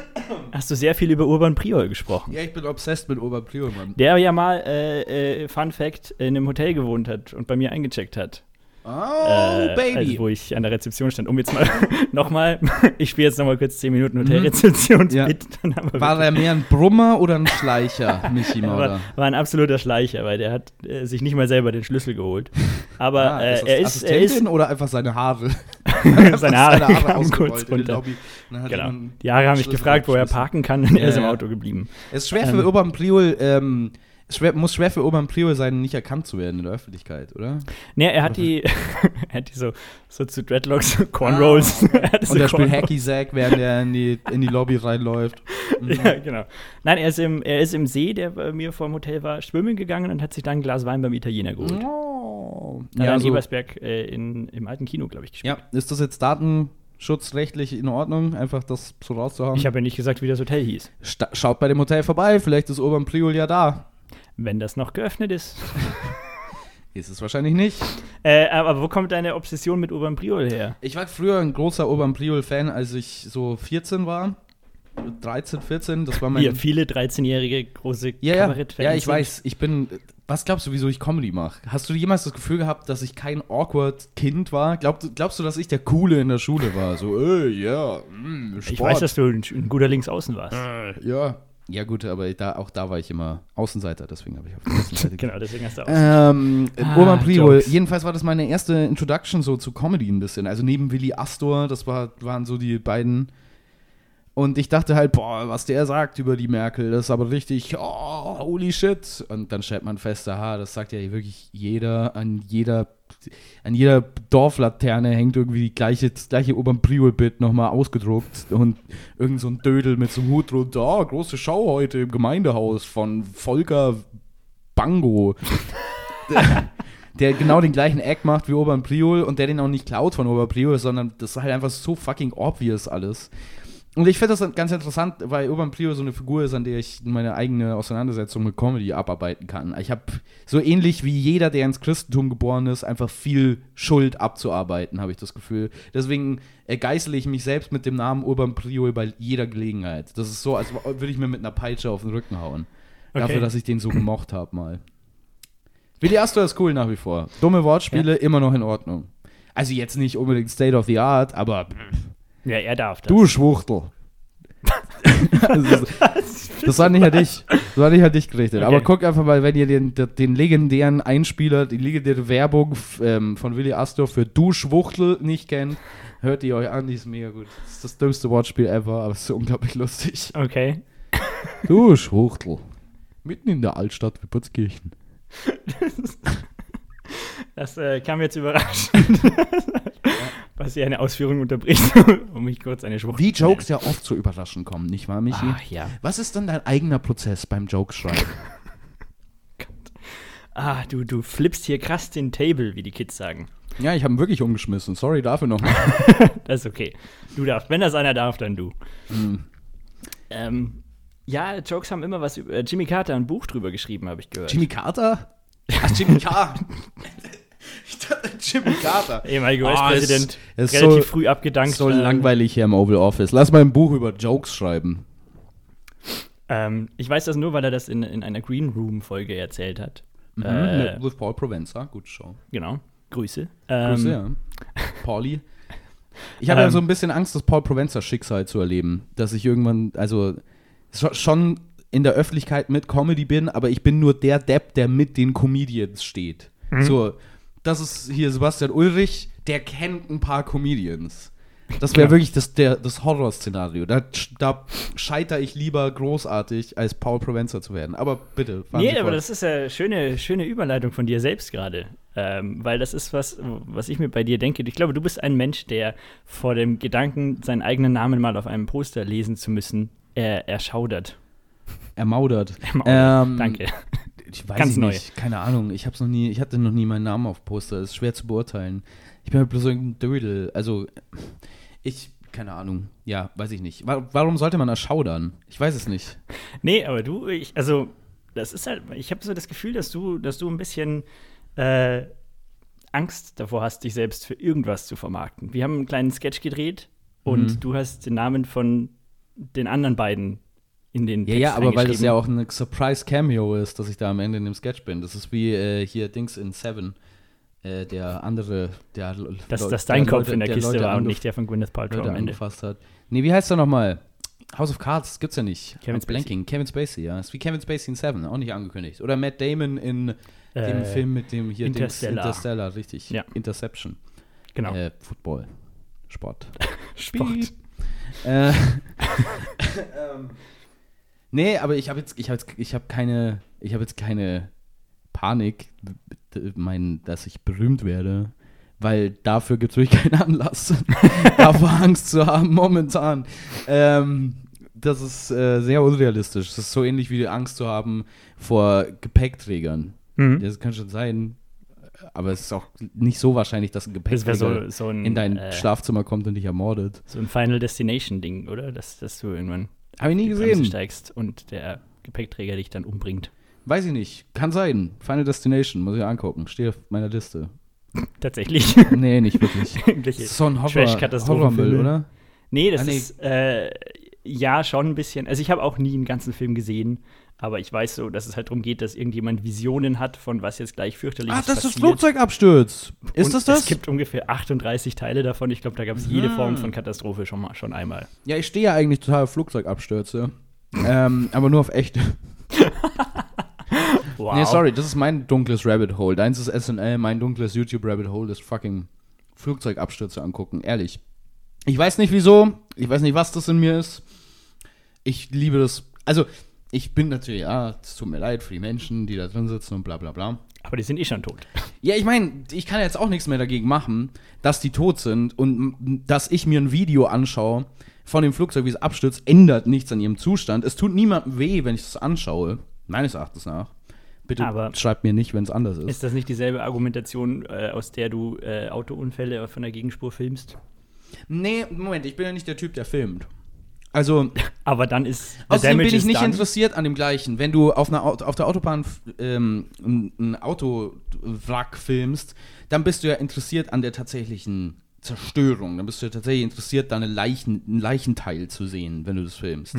hast du sehr viel über Urban Priol gesprochen. Ja, ich bin obsessed mit Urban Priol, Mann. Der ja mal, äh, äh, Fun Fact, in einem Hotel gewohnt hat und bei mir eingecheckt hat. Oh, äh, Baby. Also, wo ich an der Rezeption stand. Um jetzt mal <laughs> nochmal, ich spiele jetzt nochmal kurz 10 Minuten Hotelrezeptionsbit. Dann haben wir War er mehr ein Brummer oder ein Schleicher, <laughs> Michi war, Mauder? war ein absoluter Schleicher, weil der hat äh, sich nicht mal selber den Schlüssel geholt. Aber Ah, äh, ist das er, ist, er ist Assistentin oder einfach seine Haare? <laughs> seine Haare kamen ausgerollt kurz in die runter. Genau. Die Jahre haben mich gefragt, wo er parken kann und er ist Ja, im ja. Auto geblieben. Es ist schwer für Ähm. Urban Priol, ähm, schwer, muss schwer für Urban Priol sein, nicht erkannt zu werden in der Öffentlichkeit, oder? Nee, er hat die, <laughs> er hat die so, so zu Dreadlocks, Cornrows. <laughs> Er hat so Und er spielt. Hacky Sack, während er in die, in die Lobby reinläuft. Mhm. Ja, genau. Nein, er ist, im, er ist im See, der bei mir vor dem Hotel war, schwimmen gegangen und hat sich dann ein Glas Wein beim Italiener geholt. Oh. Ja, in so, Ebersberg äh, in, im alten Kino, glaube ich, gespielt. ja, ist das jetzt datenschutzrechtlich in Ordnung, einfach das so rauszuhauen? Ich habe ja nicht gesagt, wie das Hotel hieß. Sta schaut bei dem Hotel vorbei, vielleicht ist Urban Priol ja da. Wenn das noch geöffnet ist. <laughs> Ist es wahrscheinlich nicht. äh, aber wo kommt deine Obsession mit Urban Priol her? Ich war früher ein großer Urban Priol-Fan, als ich so 14 war. 13, 14, das war mein. Hier, viele 13-jährige große ja, ja, Kabarettfans. ja, ich sind. weiß. Ich bin. Was glaubst du, wieso ich Comedy mache? Hast du jemals das Gefühl gehabt, dass ich kein awkward Kind war? Glaub, glaubst du, dass ich der Coole in der Schule war? So, ey, ja, mm, Sport. Ich weiß, dass du ein, ein guter Linksaußen warst. Ja. Ja, gut, aber da, auch da war ich immer Außenseiter, deswegen habe ich auf der <laughs> Außenseite Genau, deswegen hast du auch. Ähm, Ah, Urban Priol. Jedenfalls war das meine erste Introduction so zu Comedy ein bisschen. Also neben Willi Astor, das war, waren so die beiden. Und ich dachte halt, boah, was der sagt über die Merkel, das ist aber richtig, oh, holy shit. Und dann stellt man fest, aha, das sagt ja wirklich jeder, an jeder, an jeder Dorflaterne hängt irgendwie die gleiche, das gleiche Urban Priol-Bit nochmal ausgedruckt und irgend so ein Dödel mit so einem Hut drunter, oh, große Schau heute im Gemeindehaus von Volker Bango <laughs> der genau den gleichen Act macht wie Urban Priol und der den auch nicht klaut von Urban Priol, sondern das ist halt einfach so fucking obvious alles. Und ich finde das ganz interessant, weil Urban Priol so eine Figur ist, an der ich meine eigene Auseinandersetzung mit Comedy abarbeiten kann. Ich habe so ähnlich wie jeder, der ins Christentum geboren ist, einfach viel Schuld abzuarbeiten, habe ich das Gefühl. Deswegen ergeißle ich mich selbst mit dem Namen Urban Priol bei jeder Gelegenheit. Das ist so, als würde ich mir mit einer Peitsche auf den Rücken hauen. Dafür, Okay. dass ich den so gemocht habe mal. Willi Astor ist cool nach wie vor. Dumme Wortspiele, immer noch in Ordnung. Also jetzt nicht unbedingt State of the Art, aber Ja, er darf das. du Schwuchtel. also, das, <laughs> das war nicht an dich. Das war nicht an dich gerichtet. Okay. Aber guck einfach mal, wenn ihr den, den, legendären Einspieler, die legendäre Werbung ähm, von Willi Astor für Du Schwuchtel nicht kennt, hört ihr euch an, die ist mega gut. Das ist das dümmste Wortspiel ever, aber es ist unglaublich lustig. Okay. Du Schwuchtel. Mitten in der Altstadt Wippurtskirchen. <laughs> Das äh, kam jetzt überraschend. <laughs> Was hier eine Ausführung unterbricht, <laughs> um mich kurz eine Schwucht Wie Jokes ja oft so überraschend kommen, nicht wahr, Michi? Ach ja. Was ist denn dein eigener Prozess beim Jokeschreiben? <laughs> Ah, du, du flippst hier krass den Table, wie die Kids sagen. ja, ich habe ihn wirklich umgeschmissen. Sorry dafür nochmal. <laughs> Das ist okay. Du darfst. Wenn das einer darf, dann du. Hm. Ähm, ja, Jokes haben immer was über. Äh, Jimmy Carter ein Buch drüber geschrieben, habe ich gehört. Jimmy Carter? Ach, Jimmy Carter. Ich dachte, Jimmy Carter. <laughs> Ehemaliger Ah, US-Präsident. ist relativ so- früh abgedankt. So ähm, langweilig hier im Oval Office. Lass mal ein Buch über Jokes schreiben. Ähm, ich weiß das nur, weil er das in, in einer Green Room-Folge erzählt hat. Mhm, Äh, mit, with Paul Provenza. Gute Show. genau. Grüße. Grüße, Ähm, ja. <laughs> Pauli. Ich habe ja Ähm. so ein bisschen Angst, das Paul Provenza Schicksal zu erleben. Dass ich irgendwann, also scho- schon in der Öffentlichkeit mit Comedy bin, aber ich bin nur der Depp, der mit den Comedians steht. So, das ist hier Sebastian Ulrich, der kennt ein paar Comedians. Das wäre Genau. wirklich das, der, das Horrorszenario. Da, da scheitere ich lieber großartig, als Paul Provenza zu werden. Aber bitte, Nee, aber fort. das ist ja schöne, schöne Überleitung von dir selbst gerade. Ähm, weil das ist was, was ich mir bei dir denke. Ich glaube, du bist ein Mensch, der vor dem Gedanken, seinen eigenen Namen mal auf einem Poster lesen zu müssen, er, erschaudert. ermaudert. Ermaudert. Ähm, Danke. Ich weiß Ganz ich neu. nicht. Keine Ahnung. Ich hab's noch nie, ich hatte noch nie meinen Namen auf Poster. Das ist schwer zu beurteilen. Ich bin halt bloß irgendein Dödel. Also, ich, keine Ahnung. Ja, weiß ich nicht. Wa- Warum sollte man erschaudern? Ich weiß es nicht. <laughs> Nee, aber du, ich, also, das ist halt, ich habe so das Gefühl, dass du, dass du ein bisschen äh, Angst davor hast, dich selbst für irgendwas zu vermarkten. Wir haben einen kleinen Sketch gedreht und Mhm. du hast den Namen von den anderen beiden in den Ja, Text ja, aber weil das ja auch ein Surprise-Cameo ist, dass ich da am Ende in dem Sketch bin. Das ist wie äh, hier Dings in Seven. Äh, der andere, der dass, dass dein der Kopf Leute- in der, Kiste Leute war und nicht der von Gwyneth Paltrow Leute am Ende. angefasst hat. Nee, wie heißt der nochmal? House of Cards gibt's ja nicht. Kevin Spacey. Blanking. Kevin Spacey, ja. Ist wie Kevin Spacey in Seven, auch nicht angekündigt. Oder Matt Damon in dem Äh, Film mit dem hier Interstellar. Dings, Interstellar, richtig. Ja. Interception. Genau. Äh, Football. Sport. <laughs> Sport. äh, <laughs> ähm, nee, aber ich habe jetzt, ich habe jetzt, ich habe keine, ich habe jetzt keine Panik, mein, dass ich berühmt werde, weil dafür gibt es wirklich keinen Anlass, <laughs> davor Angst zu haben momentan. Ähm, das ist äh, sehr unrealistisch. Das ist so ähnlich wie die Angst zu haben vor Gepäckträgern. Mhm. Das kann schon sein, aber es ist auch nicht so wahrscheinlich, dass ein Gepäckträger so, so ein, in dein äh, Schlafzimmer kommt und dich ermordet. so ein Final Destination-Ding, oder? Dass, dass du irgendwann Habe ich nie die Bremse gesehen. steigst und der Gepäckträger dich dann umbringt. Weiß ich nicht. Kann sein. Final Destination, muss ich angucken. Steht auf meiner Liste. <laughs> Tatsächlich. Nee, nicht wirklich. <laughs> Ist so ein. Horrormüll, oder? Nee, das Ah, nee. ist äh, ja schon ein bisschen. Also ich habe auch nie einen ganzen Film gesehen, aber ich weiß so, dass es halt darum geht, dass irgendjemand Visionen hat, von was jetzt gleich fürchterliches Ach, das ist das passiert. Flugzeugabsturz. Ist Und das das? Es gibt ungefähr 38 Teile davon. Ich glaube, da gab es jede Ah. Form von Katastrophe schon mal schon einmal. ja, ich stehe ja eigentlich total auf Flugzeugabstürze. ähm, aber nur auf echte. <laughs> Wow. Nee, sorry, das ist mein dunkles Rabbit Hole. Deins ist SNL, mein dunkles YouTube Rabbit Hole ist fucking Flugzeugabstürze angucken. Ehrlich. Ich weiß nicht wieso. Ich weiß nicht, was das in mir ist. Ich liebe das. Also, ich bin natürlich, ja, es tut mir leid für die Menschen, die da drin sitzen und bla bla bla. Aber die sind eh schon tot. Ja, ich meine, ich kann jetzt auch nichts mehr dagegen machen, dass die tot sind und dass ich mir ein Video anschaue von dem Flugzeug, wie es abstürzt, ändert nichts an ihrem Zustand. Es tut niemandem weh, wenn ich das anschaue, meines Erachtens nach. Bitte Aber- schreibt mir nicht, wenn es anders ist. Ist das nicht dieselbe Argumentation, äh, aus der du äh, Autounfälle von der Gegenspur filmst? Nee, Moment, ich bin ja nicht der Typ, der filmt. Also, <laughs> Aber dann ist außerdem bin ich nicht done. interessiert an dem gleichen. Wenn du auf, einer, Au- auf der Autobahn ähm, ein, Autowrack filmst, dann bist du ja interessiert an der tatsächlichen Zerstörung. Dann bist du ja tatsächlich interessiert, da eine Leichen, einen Leichenteil zu sehen, wenn du das filmst.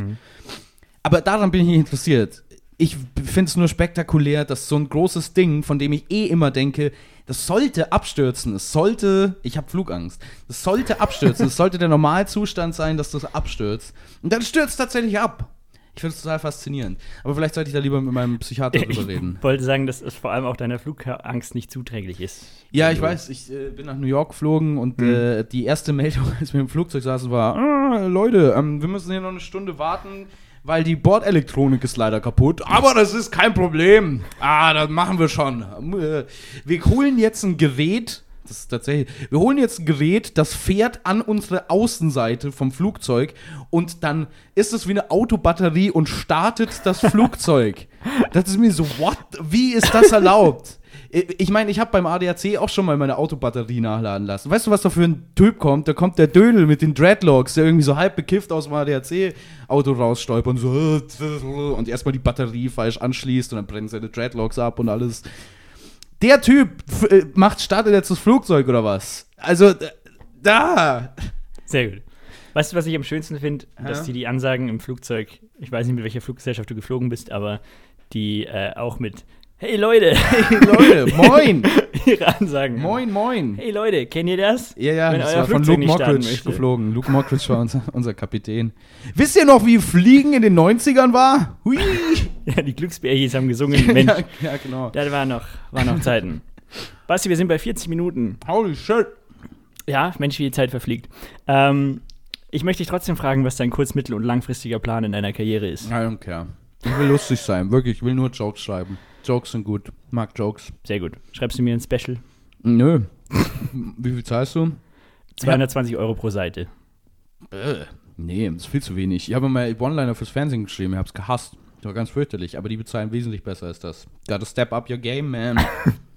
Aber daran bin ich nicht interessiert. Ich finde es nur spektakulär, dass so ein großes Ding, von dem ich eh immer denke, das sollte abstürzen. Es sollte, ich habe Flugangst. Es sollte abstürzen. es sollte der Normalzustand sein, dass das abstürzt. Und dann stürzt tatsächlich ab. Ich finde es total faszinierend. Aber vielleicht sollte ich da lieber mit meinem Psychiater <laughs> drüber reden. Ich wollte sagen, dass es vor allem auch deiner Flugangst nicht zuträglich ist. Ja, ich weiß, ich äh, bin nach New York geflogen und Mhm. äh, die erste Meldung, <laughs> als wir im Flugzeug saßen, war: ah, Leute, ähm, wir müssen hier noch eine Stunde warten, weil die Bordelektronik ist leider kaputt. Aber das ist kein Problem. Ah, das machen wir schon. Wir holen jetzt ein Gerät. Das ist tatsächlich. Wir holen jetzt ein Gerät, das fährt an unsere Außenseite vom Flugzeug und dann ist es wie eine Autobatterie und startet das Flugzeug. Das ist mir so, what? Wie ist das erlaubt? Ich meine, ich habe beim ADAC auch schon mal meine Autobatterie nachladen lassen. Weißt du, was da für ein Typ kommt? Da kommt der Dödel mit den Dreadlocks, der irgendwie so halb bekifft aus dem ADAC-Auto rausstolpert und so <laughs> und erstmal die Batterie falsch anschließt und dann brennen seine Dreadlocks ab und alles. Der Typ äh, macht startet jetzt das Flugzeug oder was? Also, da. Sehr gut. Weißt du, was ich am schönsten finde? Ja. Dass die die Ansagen im Flugzeug, ich weiß nicht, mit welcher Fluggesellschaft du geflogen bist, aber die äh, auch mit Hey Leute, Hey Leute, <laughs> moin! ihre Ansagen. Moin, moin! Hey Leute, kennt ihr das? Ja, ja, Wenn das war von Flugzeug Luke nicht starten Mockridge geflogen. Luke Mockridge war unser, unser Kapitän. Wisst ihr noch, wie Fliegen in den 90ern war? Hui! <laughs> Ja, die Glücksbärchis haben gesungen. Mensch, ja, ja, genau. das war noch, war noch Zeiten. <laughs> Basti, wir sind bei 40 Minuten. Holy shit. Ja, Mensch, wie die Zeit verfliegt. Ähm, ich möchte dich trotzdem fragen, was dein kurz-, mittel- und langfristiger Plan in deiner Karriere ist. I don't care. Ich will lustig sein, wirklich. Ich will nur Jokes schreiben. Jokes sind gut. Mag Jokes. Sehr gut. Schreibst du mir ein Special? Nö. <laughs> Wie viel zahlst du? 220 Euro pro Seite. Äh, nee, das ist viel zu wenig. Ich habe mal One-Liner fürs Fernsehen geschrieben, ich habe es gehasst. Das war ganz fürchterlich, aber die bezahlen wesentlich besser als das. Gotta step up your game, man. <laughs>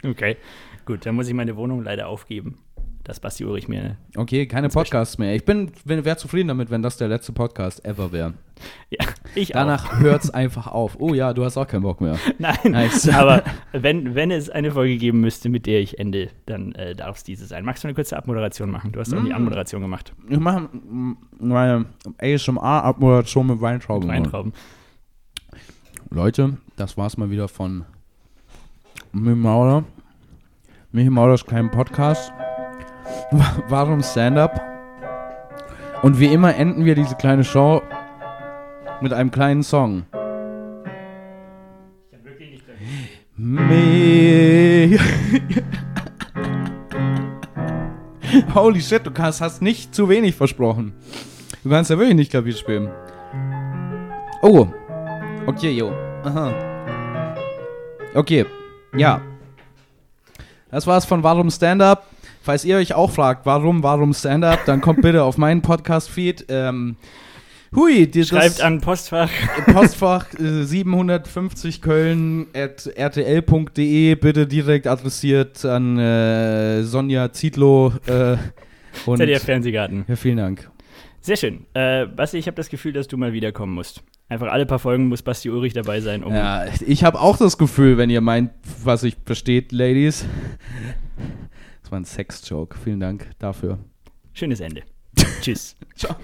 Okay. Gut, dann muss ich meine Wohnung leider aufgeben. Das Basti Ulrich mir. Okay, keine Podcasts mehr. Ich bin, wäre zufrieden damit, wenn das der letzte Podcast ever wäre. <laughs> Ja, ich auch. Danach hört es einfach auf. Oh ja, du hast auch keinen Bock mehr. <laughs> Nein, Nice. <laughs> aber wenn, wenn es eine Folge geben müsste, mit der ich ende, dann äh, darf es diese sein. Magst du eine kurze Abmoderation machen? Du hast auch die Mm. Anmoderation gemacht. Ich mache mm, meine ASMR-Abmoderation mit Weintrauben. Weintrauben. Leute, das war's mal wieder von Michi Maurer. Michi Maurers kleinen Podcast. <laughs> Warum Stand-Up? Und wie immer enden wir diese kleine Show mit einem kleinen Song. Me. <laughs> Holy shit, du kannst, hast nicht zu wenig versprochen. Du kannst ja wirklich nicht Klavier spielen. Oh. Okay, jo. Aha. Okay. Ja. Das war's von Warum Stand-Up. Falls ihr euch auch fragt, warum, warum Stand-Up, dann kommt bitte auf meinen Podcast-Feed. Ähm, hui, die, Schreibt an Postfach. Postfach äh, 750 Köln at rtl.de bitte direkt adressiert an äh, Sonja Zietlow. Äh, und ZDF Fernsehgarten. ja, vielen Dank. Sehr schön. Äh, Basti, ich habe das Gefühl, dass du mal wiederkommen musst. Einfach alle paar Folgen muss Basti Ulrich dabei sein, um. Ja, ich habe auch das Gefühl, wenn ihr meint, was ich versteht, Ladies. Das war ein Sex-Joke. Vielen Dank dafür. Schönes Ende. <laughs> Tschüss. Ciao.